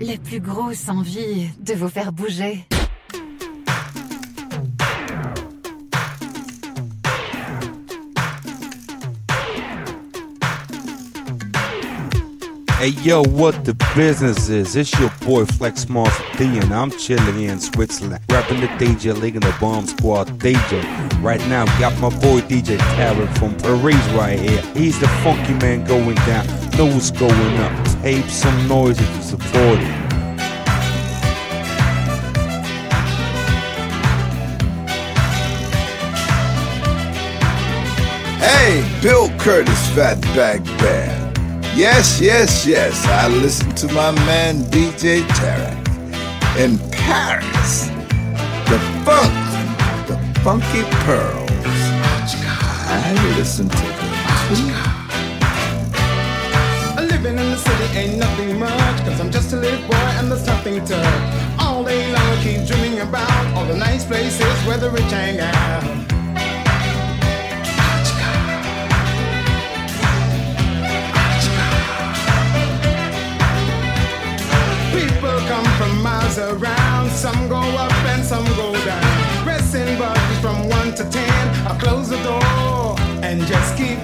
la plus grosse envie de vous faire bouger. Hey yo, what the business is? It's your boy Flex D, and I'm chilling in Switzerland, rapping the DJ League the Bomb Squad DJ. Right now, got my boy DJ Tarek from Paris right here. He's the funky man going down. Know what's going up. Tape some noise if you support it. Hey, Bill Curtis, Fatback Band. Yes, yes, yes, I listen to my man DJ Tarek in Paris. The funk, the funky pearls. I listen to them city ain't nothing much, cause I'm just a little boy and there's nothing to. All day long, I keep dreaming about all the nice places where the rich hang out. People come from miles around, some go up and some go down. Pressing buttons from one to ten, I close the door and just keep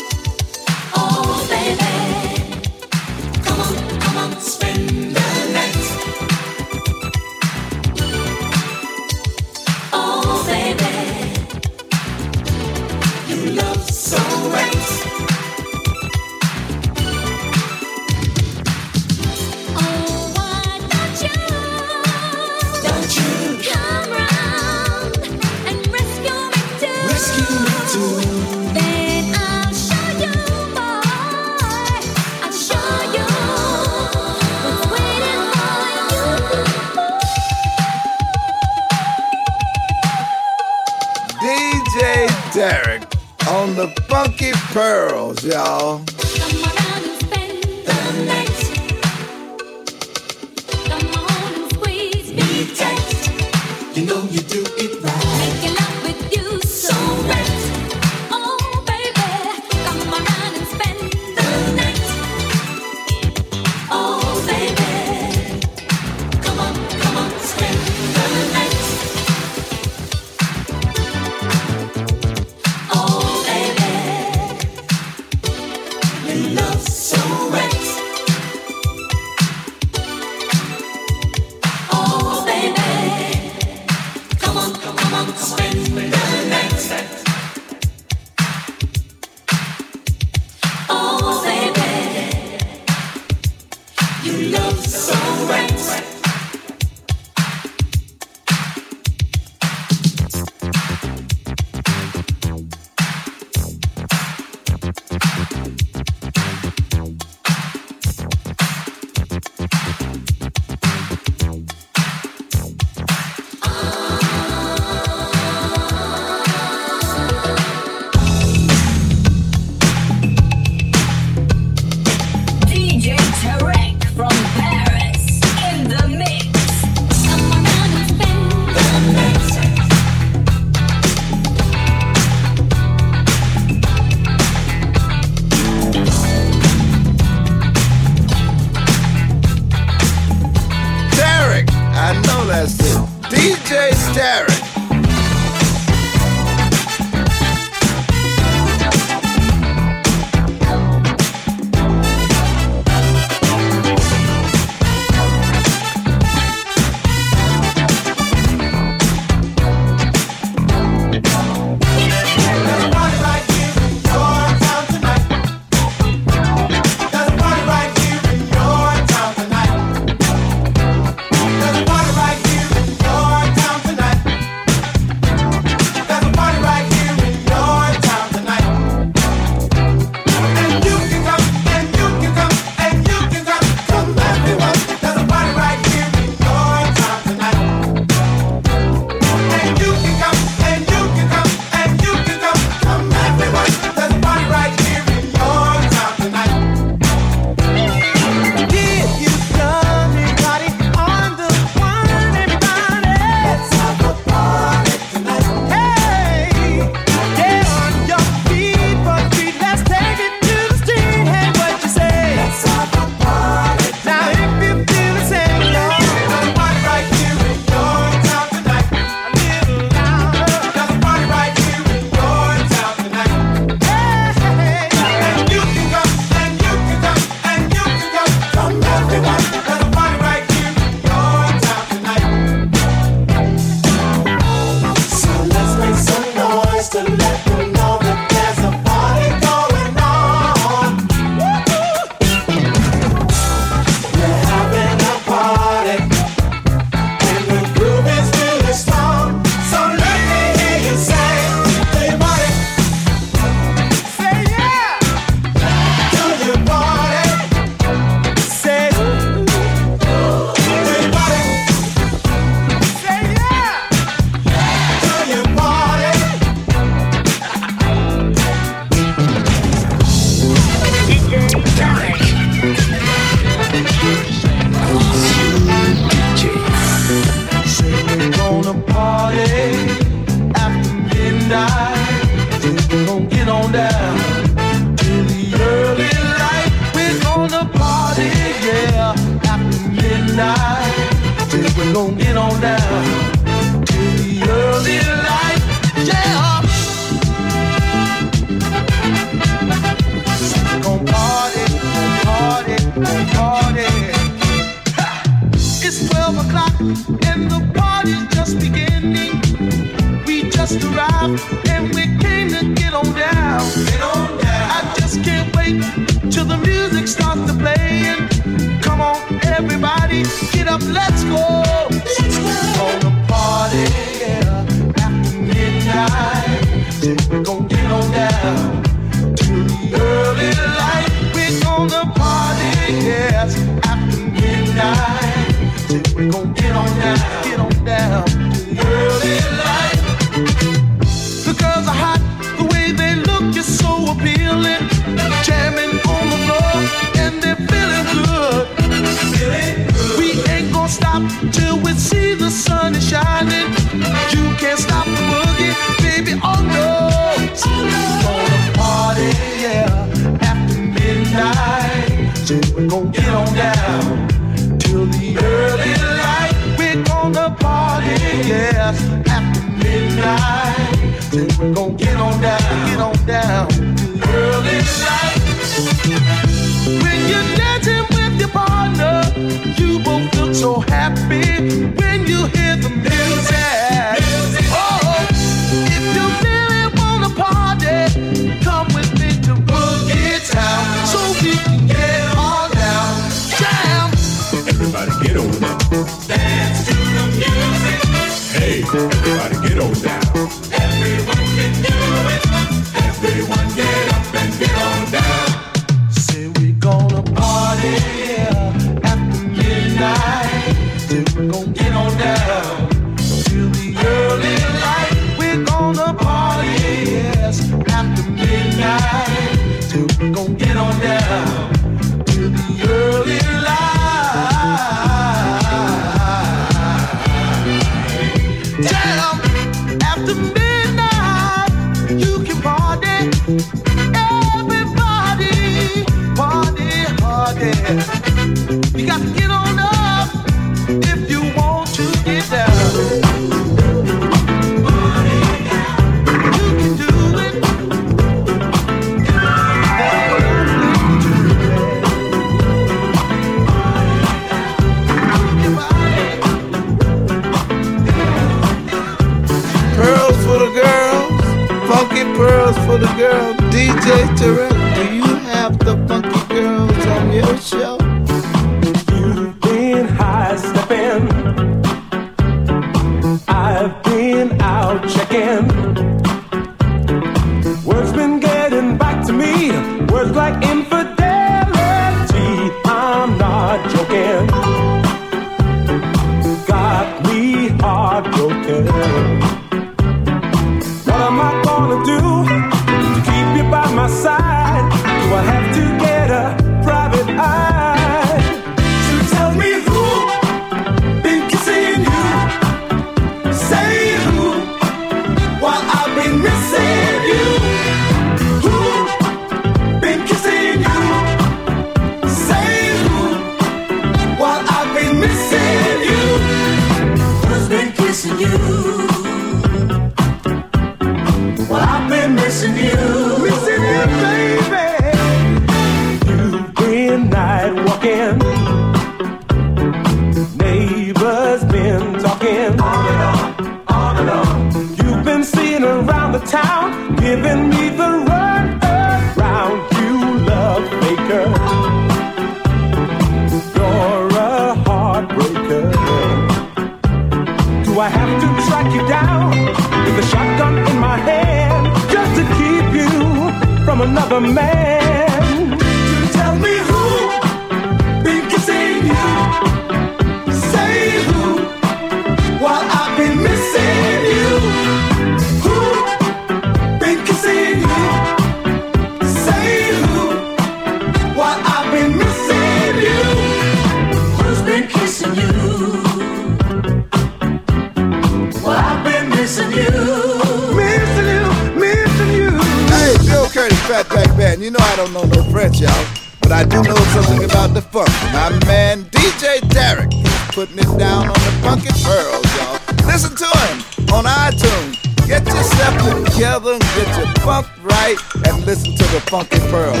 you know I don't know no French, y'all, but I do know something about the funk. My man DJ Derek, putting it down on the funky pearls, y'all. Listen to him on iTunes. Get yourself together and get your funk right and listen to the funky pearls.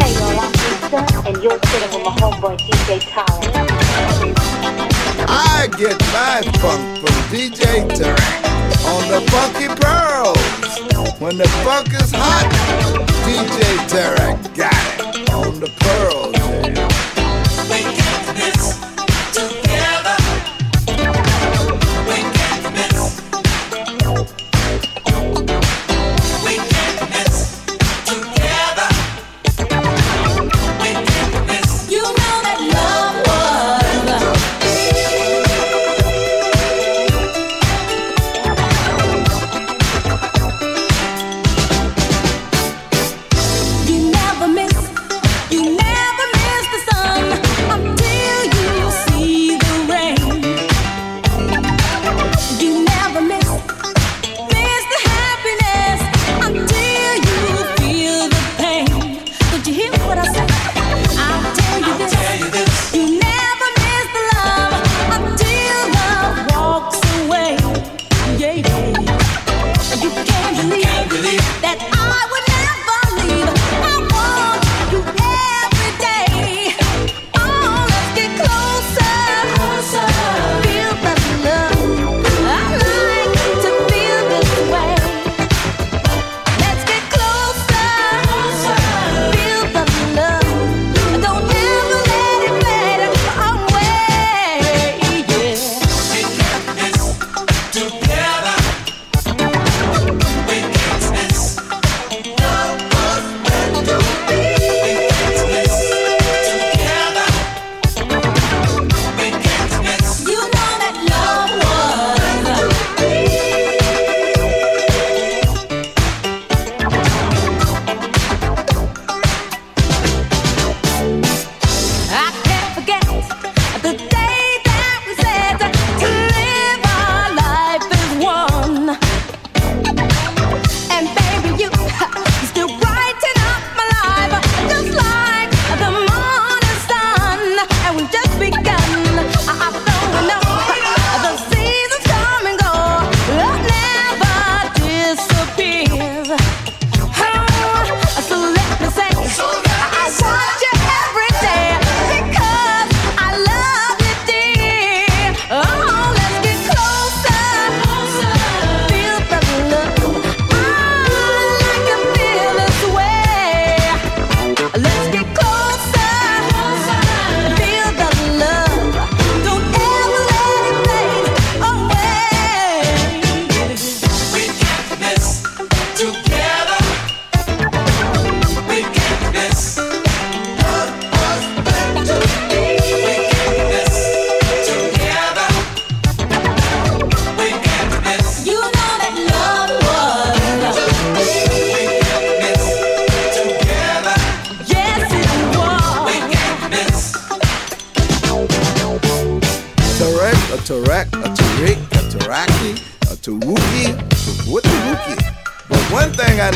Hey, y'all, I'm Lisa, and you're sitting with my homeboy DJ Colin. I get my funk from DJ Derek on the Funky Pearls. When the funk is hot, DJ Derek got it on the pearls.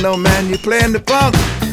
no man, you playing the funk.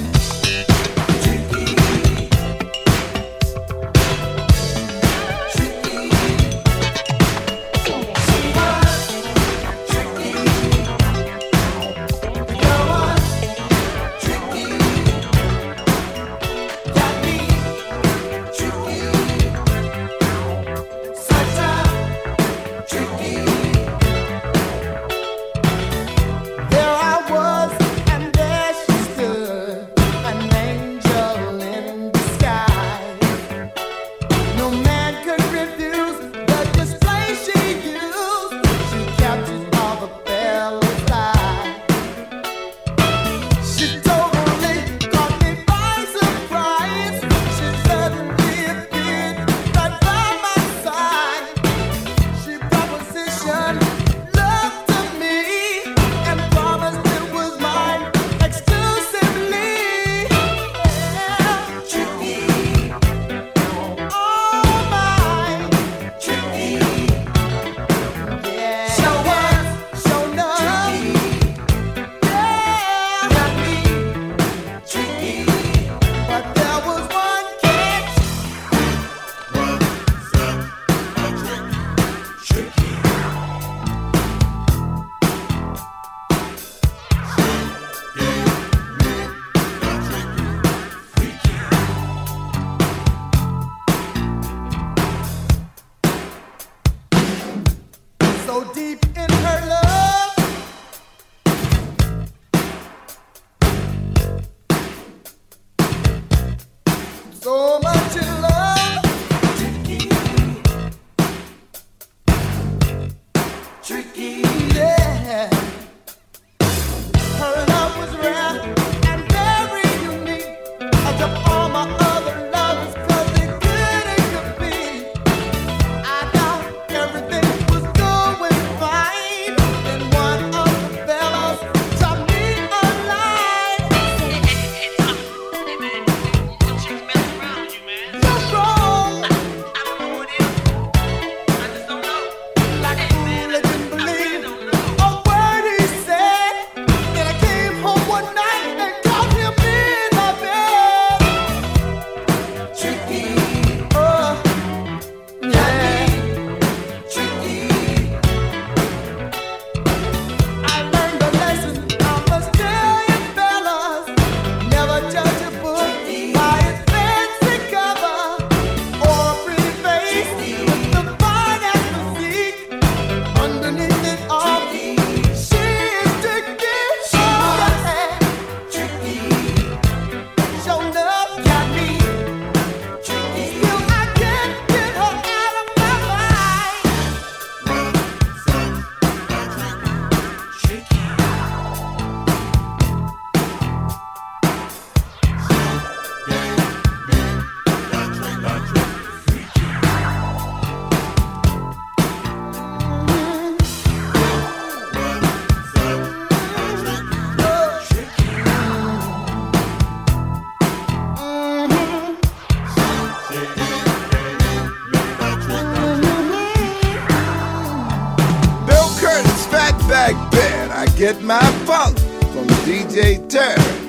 get my funk from DJ Terry.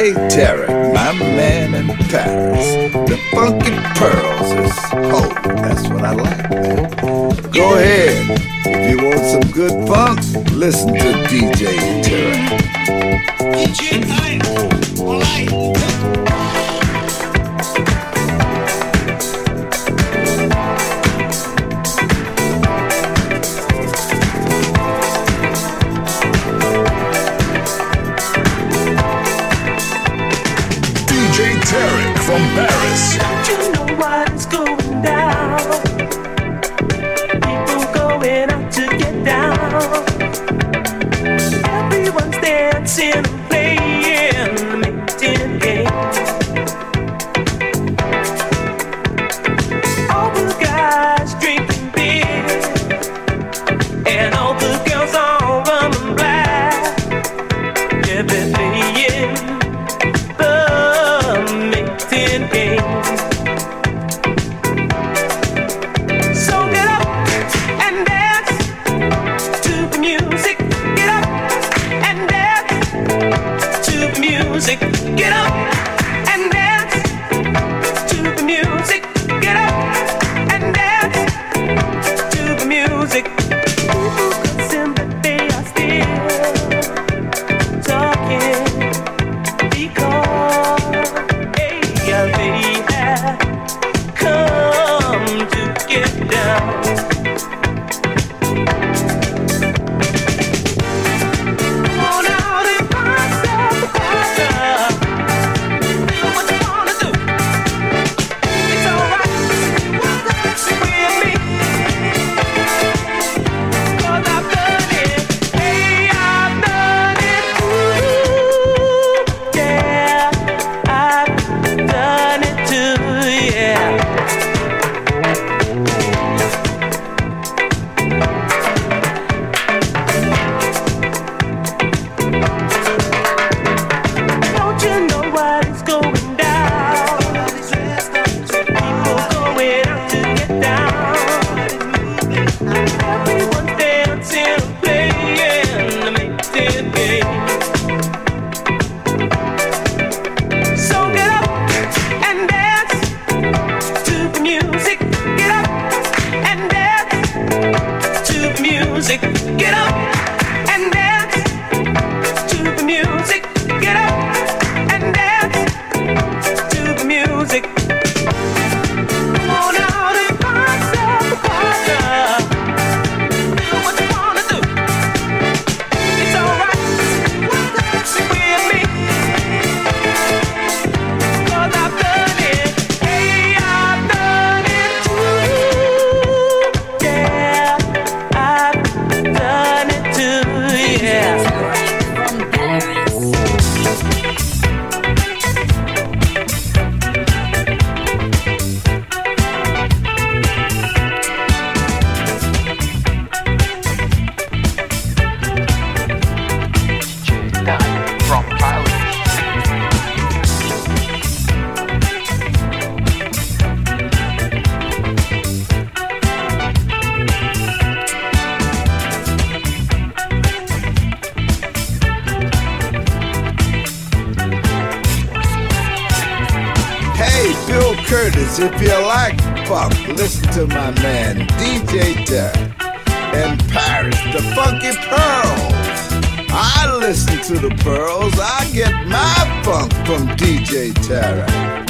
Hey, Terry, my man in Paris. The funky pearls is oh, that's what I like. Go ahead, if you want some good funk, listen to DJ Terry. from DJ Tara.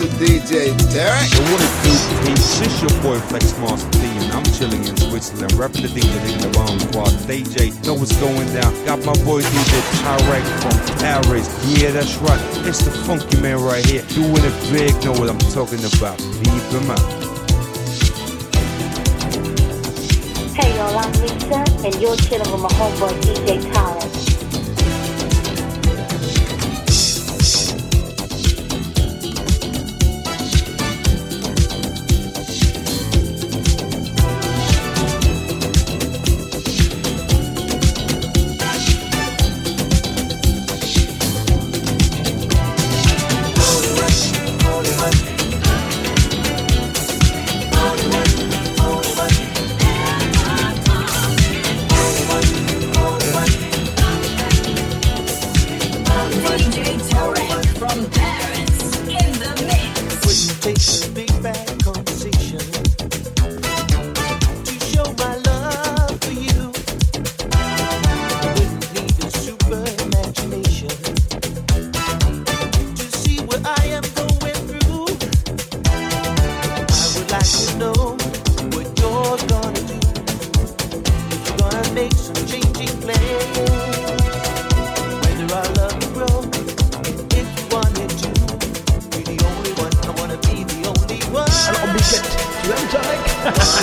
to DJ Derek. So what it do? Peace. It's your boy Flex Master D, and I'm chilling in Switzerland, rapping the thing that in the bomb squad. DJ, know what's going down. Got my boy DJ Tyrek from Paris. Yeah, that's right. It's the funky man right here, doing it big. Know what I'm talking about? Leave him out. Hey y'all, I'm Lisa, and you're chilling with my homeboy DJ Tyrek.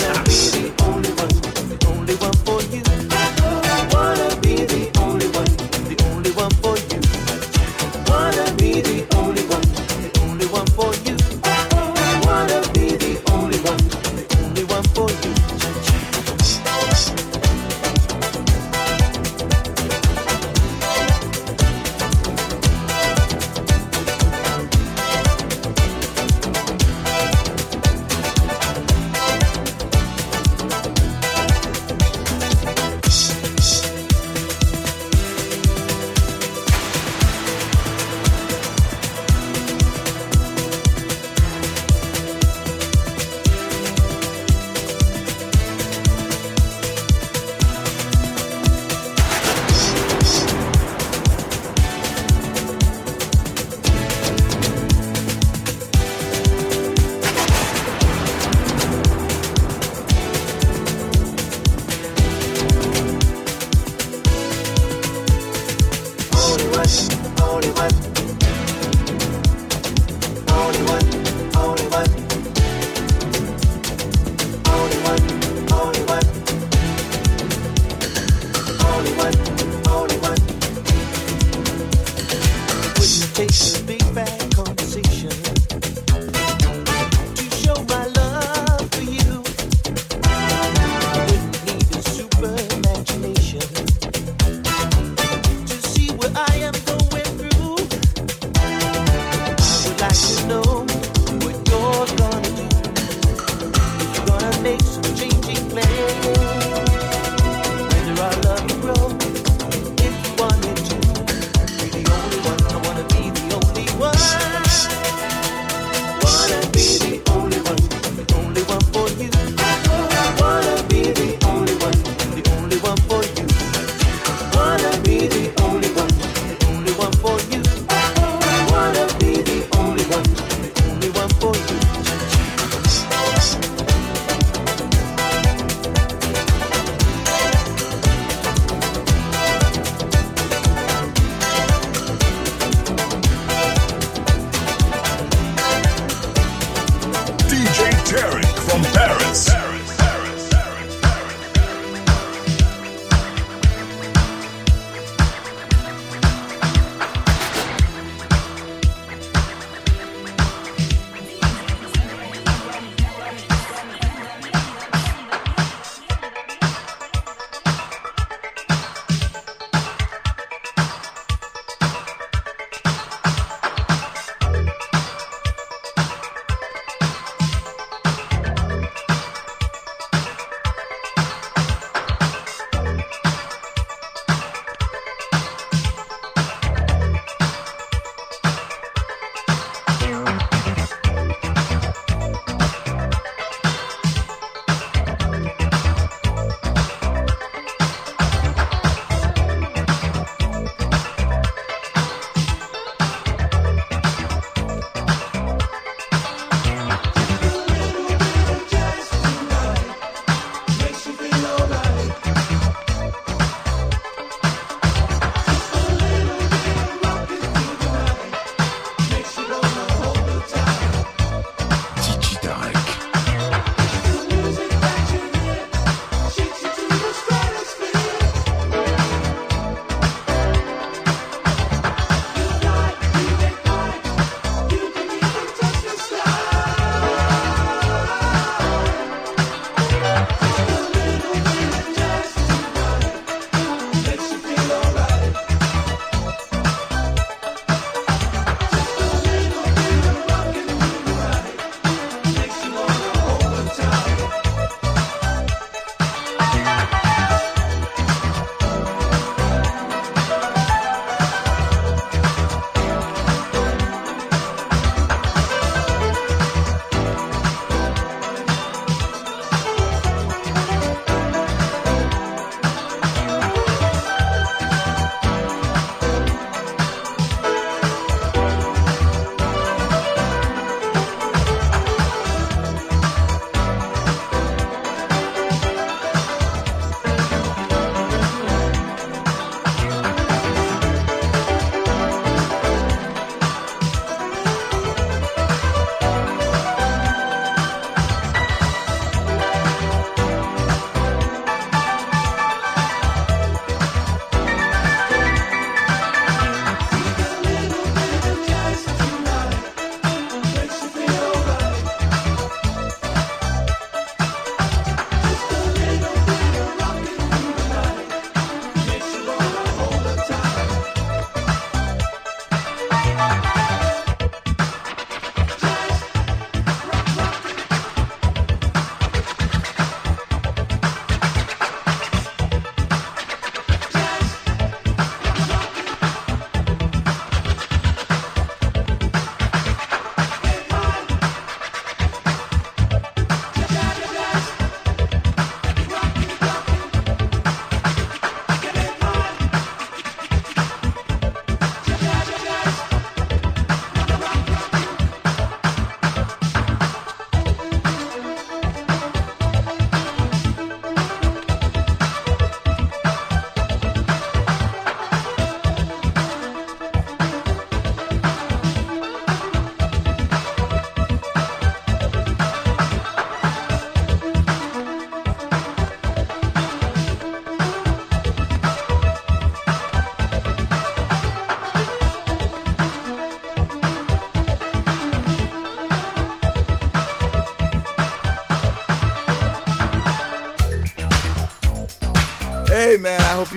Really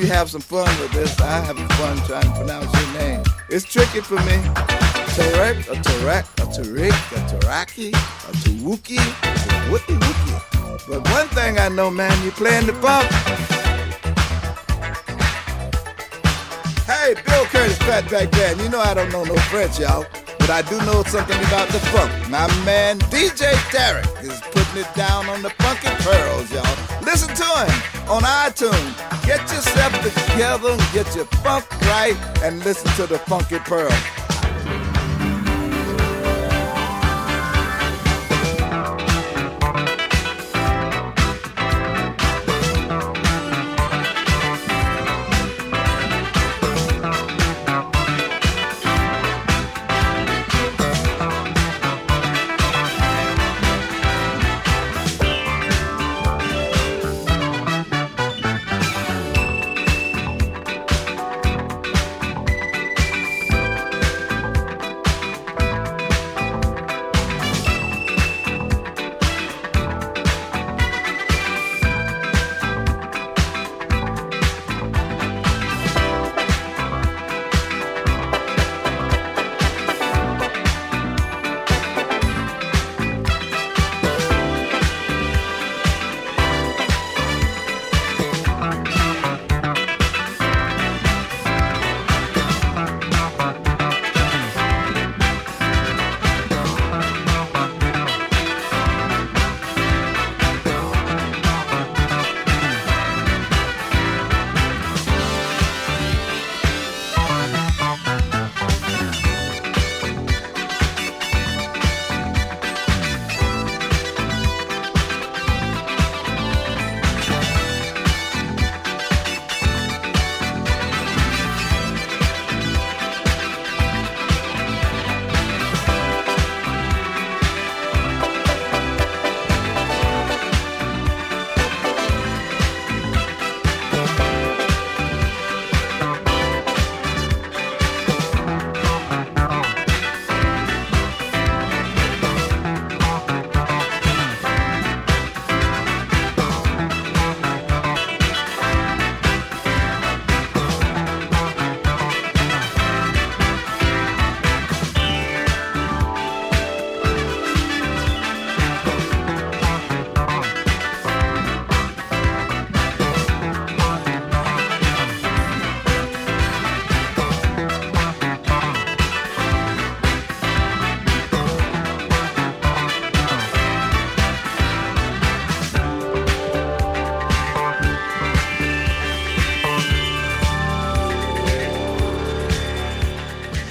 you have some fun with this. I have fun trying to pronounce your name. It's tricky for me. Tarek, a Tarek, a Tariq, a Taraki, a Tawuki, a Wookie Wookie. But one thing I know, man, you playing the funk. Hey, Bill Curtis, Fatback Band. You know I don't know no French, y'all. But I do know something about the funk. My man DJ Tarek is putting it down on the funky pearls, y'all. Listen to him on iTunes. Get yourself together get your funk right and listen to the funky pearls.